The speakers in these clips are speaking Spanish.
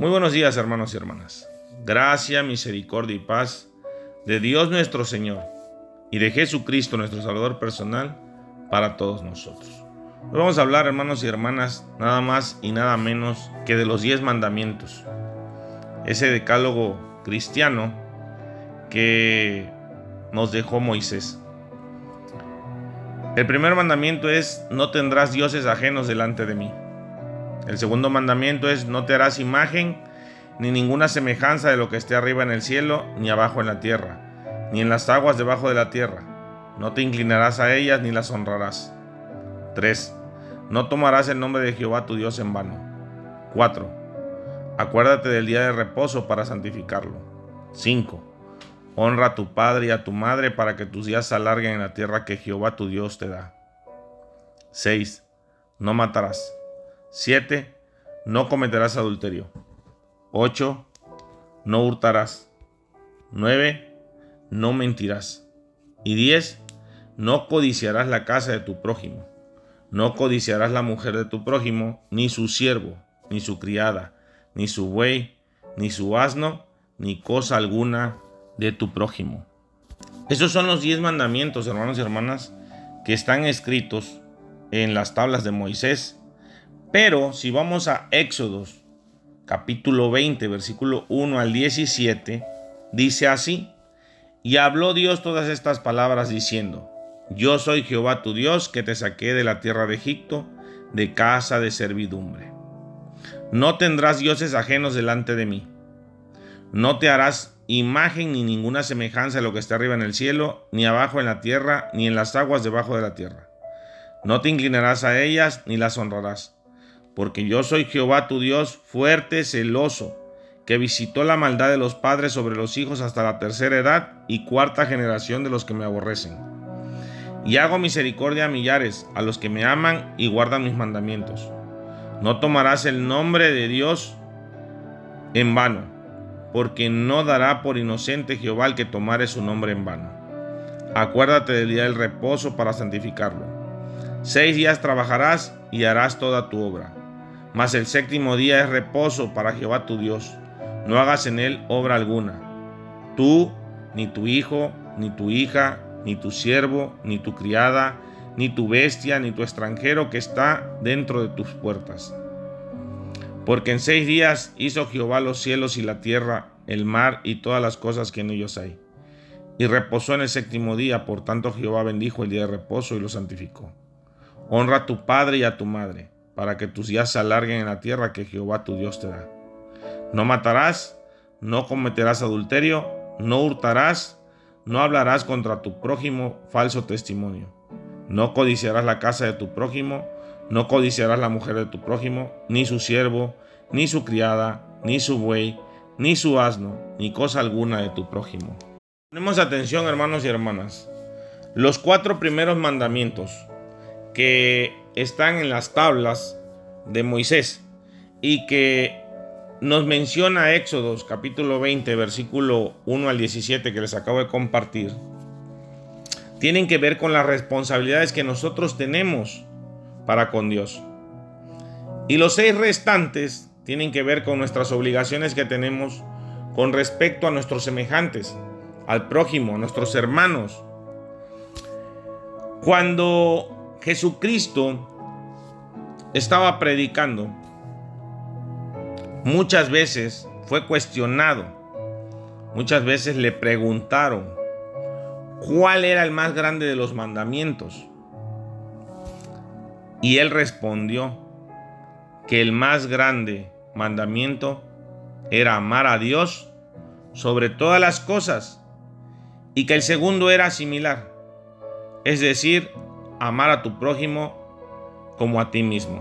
Muy buenos días hermanos y hermanas. Gracia, misericordia y paz de Dios nuestro Señor y de Jesucristo nuestro Salvador personal para todos nosotros. Hoy vamos a hablar hermanos y hermanas nada más y nada menos que de los diez mandamientos. Ese decálogo cristiano que nos dejó Moisés. El primer mandamiento es no tendrás dioses ajenos delante de mí. El segundo mandamiento es no te harás imagen ni ninguna semejanza de lo que esté arriba en el cielo, ni abajo en la tierra, ni en las aguas debajo de la tierra. No te inclinarás a ellas ni las honrarás. 3. No tomarás el nombre de Jehová tu Dios en vano. 4. Acuérdate del día de reposo para santificarlo. 5. Honra a tu padre y a tu madre para que tus días se alarguen en la tierra que Jehová tu Dios te da. 6. No matarás. 7. No cometerás adulterio. 8. No hurtarás. 9. No mentirás. Y 10. No codiciarás la casa de tu prójimo. No codiciarás la mujer de tu prójimo, ni su siervo, ni su criada, ni su buey, ni su asno, ni cosa alguna de tu prójimo. Esos son los 10 mandamientos, hermanos y hermanas, que están escritos en las tablas de Moisés pero si vamos a Éxodos capítulo 20, versículo 1 al 17, dice así, y habló Dios todas estas palabras diciendo, yo soy Jehová tu Dios que te saqué de la tierra de Egipto, de casa de servidumbre. No tendrás dioses ajenos delante de mí. No te harás imagen ni ninguna semejanza de lo que está arriba en el cielo, ni abajo en la tierra, ni en las aguas debajo de la tierra. No te inclinarás a ellas, ni las honrarás porque yo soy Jehová tu Dios, fuerte, celoso, que visitó la maldad de los padres sobre los hijos hasta la tercera edad y cuarta generación de los que me aborrecen. Y hago misericordia a millares, a los que me aman y guardan mis mandamientos. No tomarás el nombre de Dios en vano, porque no dará por inocente Jehová el que tomare su nombre en vano. Acuérdate del día del reposo para santificarlo. Seis días trabajarás y harás toda tu obra mas el séptimo día es reposo para Jehová tu Dios. No hagas en él obra alguna. Tú, ni tu hijo, ni tu hija, ni tu siervo, ni tu criada, ni tu bestia, ni tu extranjero que está dentro de tus puertas. Porque en seis días hizo Jehová los cielos y la tierra, el mar y todas las cosas que en ellos hay. Y reposó en el séptimo día, por tanto Jehová bendijo el día de reposo y lo santificó. Honra a tu padre y a tu madre para que tus días se alarguen en la tierra que Jehová tu Dios te da. No matarás, no cometerás adulterio, no hurtarás, no hablarás contra tu prójimo falso testimonio. No codiciarás la casa de tu prójimo, no codiciarás la mujer de tu prójimo, ni su siervo, ni su criada, ni su buey, ni su asno, ni cosa alguna de tu prójimo. Ponemos atención, hermanos y hermanas. Los cuatro primeros mandamientos que están en las tablas de Moisés y que nos menciona Éxodos capítulo 20 versículo 1 al 17 que les acabo de compartir, tienen que ver con las responsabilidades que nosotros tenemos para con Dios. Y los seis restantes tienen que ver con nuestras obligaciones que tenemos con respecto a nuestros semejantes, al prójimo, a nuestros hermanos. Cuando Jesucristo estaba predicando, muchas veces fue cuestionado, muchas veces le preguntaron cuál era el más grande de los mandamientos. Y él respondió que el más grande mandamiento era amar a Dios sobre todas las cosas y que el segundo era similar, es decir, amar a tu prójimo como a ti mismo.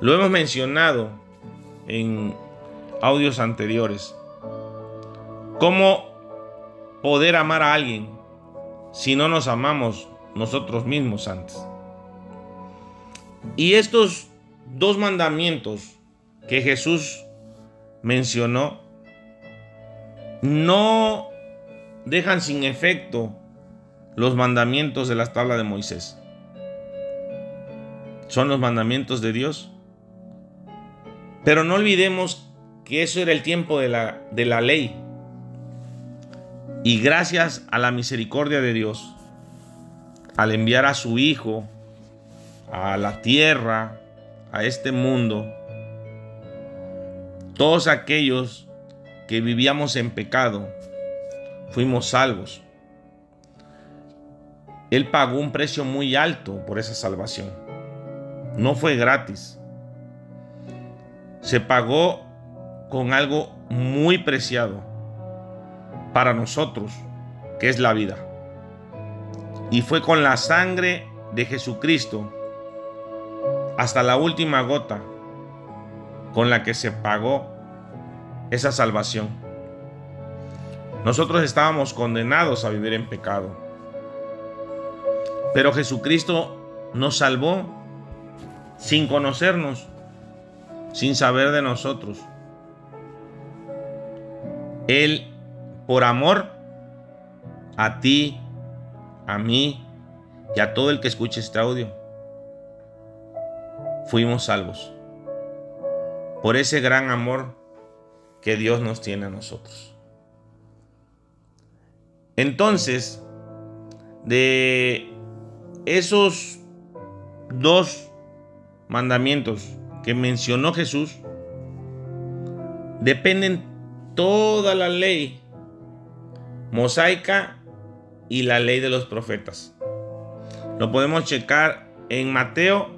Lo hemos mencionado en audios anteriores. ¿Cómo poder amar a alguien si no nos amamos nosotros mismos antes? Y estos dos mandamientos que Jesús mencionó no dejan sin efecto los mandamientos de las tablas de Moisés. Son los mandamientos de Dios. Pero no olvidemos que eso era el tiempo de la, de la ley. Y gracias a la misericordia de Dios, al enviar a su Hijo a la tierra, a este mundo, todos aquellos que vivíamos en pecado, fuimos salvos. Él pagó un precio muy alto por esa salvación. No fue gratis. Se pagó con algo muy preciado para nosotros, que es la vida. Y fue con la sangre de Jesucristo hasta la última gota con la que se pagó esa salvación. Nosotros estábamos condenados a vivir en pecado. Pero Jesucristo nos salvó sin conocernos, sin saber de nosotros. Él, por amor a ti, a mí y a todo el que escuche este audio, fuimos salvos. Por ese gran amor que Dios nos tiene a nosotros. Entonces, de esos dos mandamientos que mencionó Jesús, dependen toda la ley mosaica y la ley de los profetas. Lo podemos checar en Mateo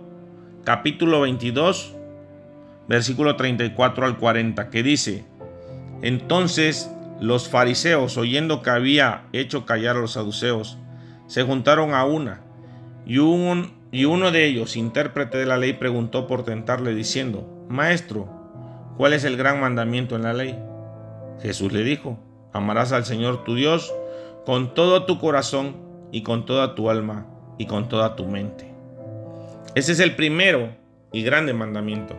capítulo 22, versículo 34 al 40, que dice, entonces los fariseos, oyendo que había hecho callar a los saduceos, se juntaron a una, y, uno de ellos, intérprete de la ley, preguntó por tentarle, diciendo, Maestro, ¿cuál es el gran mandamiento en la ley? Jesús le dijo, amarás al Señor tu Dios con todo tu corazón y con toda tu alma y con toda tu mente. Ese es el primero y grande mandamiento.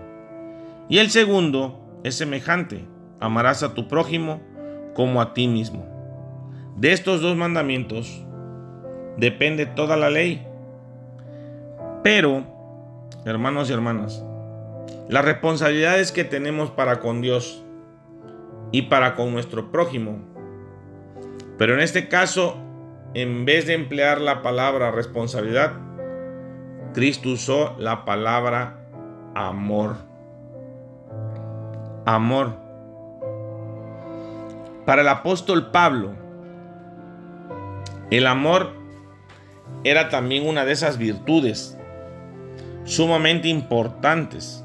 Y el segundo es semejante, amarás a tu prójimo como a ti mismo. De estos dos mandamientos depende toda la ley. Pero, hermanos y hermanas, las responsabilidades que tenemos para con Dios y para con nuestro prójimo. Pero en este caso, en vez de emplear la palabra responsabilidad, Cristo usó la palabra amor. Amor. Para el apóstol Pablo, el amor era también una de esas virtudes sumamente importantes.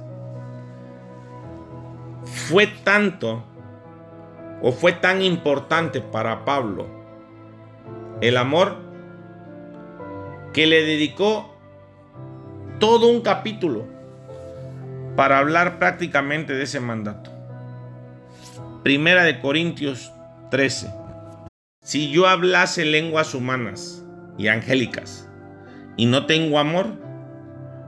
Fue tanto o fue tan importante para Pablo el amor que le dedicó todo un capítulo para hablar prácticamente de ese mandato. Primera de Corintios 13. Si yo hablase lenguas humanas y angélicas y no tengo amor,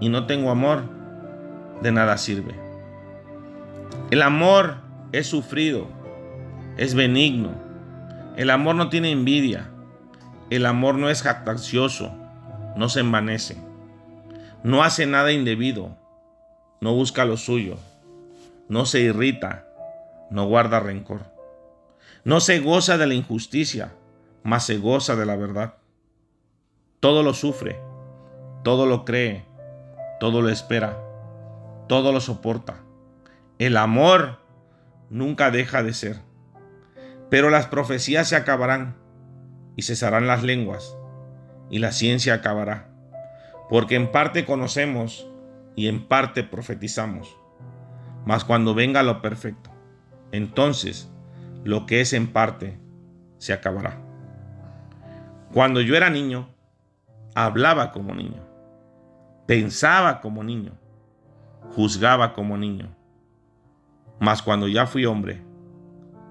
y no tengo amor, de nada sirve. El amor es sufrido, es benigno. El amor no tiene envidia. El amor no es jactancioso, no se envanece, no hace nada indebido, no busca lo suyo, no se irrita, no guarda rencor. No se goza de la injusticia, mas se goza de la verdad. Todo lo sufre, todo lo cree, todo lo espera, todo lo soporta. El amor nunca deja de ser. Pero las profecías se acabarán y cesarán las lenguas y la ciencia acabará. Porque en parte conocemos y en parte profetizamos. Mas cuando venga lo perfecto, entonces lo que es en parte se acabará. Cuando yo era niño, hablaba como niño, pensaba como niño, juzgaba como niño. Mas cuando ya fui hombre,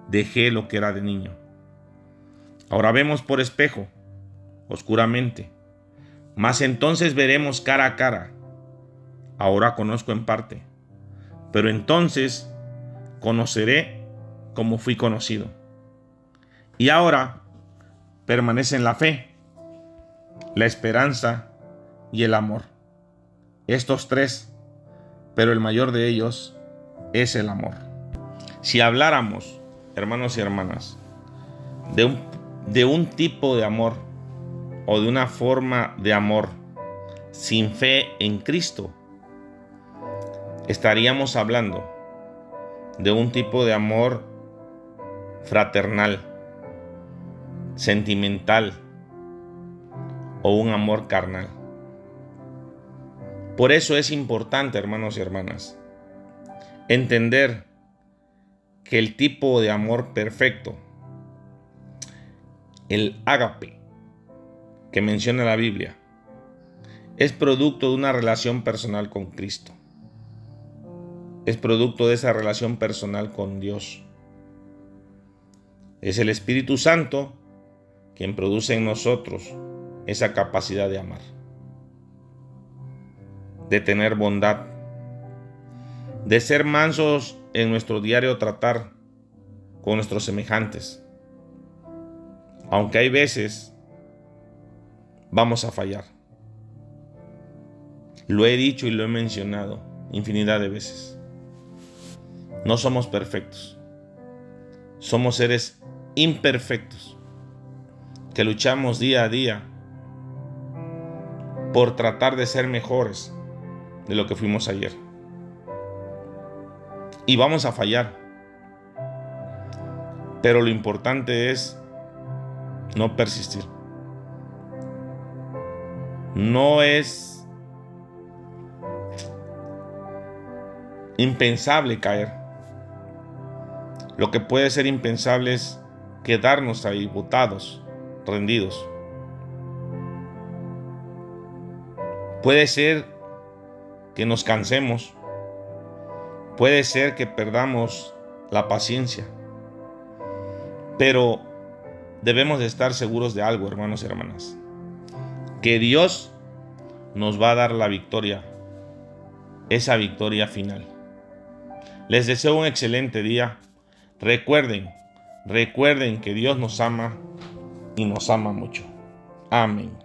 dejé lo que era de niño. Ahora vemos por espejo, oscuramente, mas entonces veremos cara a cara. Ahora conozco en parte, pero entonces conoceré como fui conocido. Y ahora permanecen la fe, la esperanza y el amor. Estos tres, pero el mayor de ellos es el amor. Si habláramos, hermanos y hermanas, de un, de un tipo de amor o de una forma de amor sin fe en Cristo, estaríamos hablando de un tipo de amor fraternal, sentimental o un amor carnal. Por eso es importante, hermanos y hermanas, entender que el tipo de amor perfecto, el ágape que menciona la Biblia, es producto de una relación personal con Cristo. Es producto de esa relación personal con Dios. Es el Espíritu Santo quien produce en nosotros esa capacidad de amar, de tener bondad, de ser mansos en nuestro diario tratar con nuestros semejantes. Aunque hay veces vamos a fallar. Lo he dicho y lo he mencionado infinidad de veces. No somos perfectos. Somos seres imperfectos que luchamos día a día por tratar de ser mejores de lo que fuimos ayer. Y vamos a fallar. Pero lo importante es no persistir. No es impensable caer. Lo que puede ser impensable es quedarnos ahí botados, rendidos. Puede ser que nos cansemos. Puede ser que perdamos la paciencia. Pero debemos de estar seguros de algo, hermanos y hermanas. Que Dios nos va a dar la victoria. Esa victoria final. Les deseo un excelente día. Recuerden, recuerden que Dios nos ama y nos ama mucho. Amén.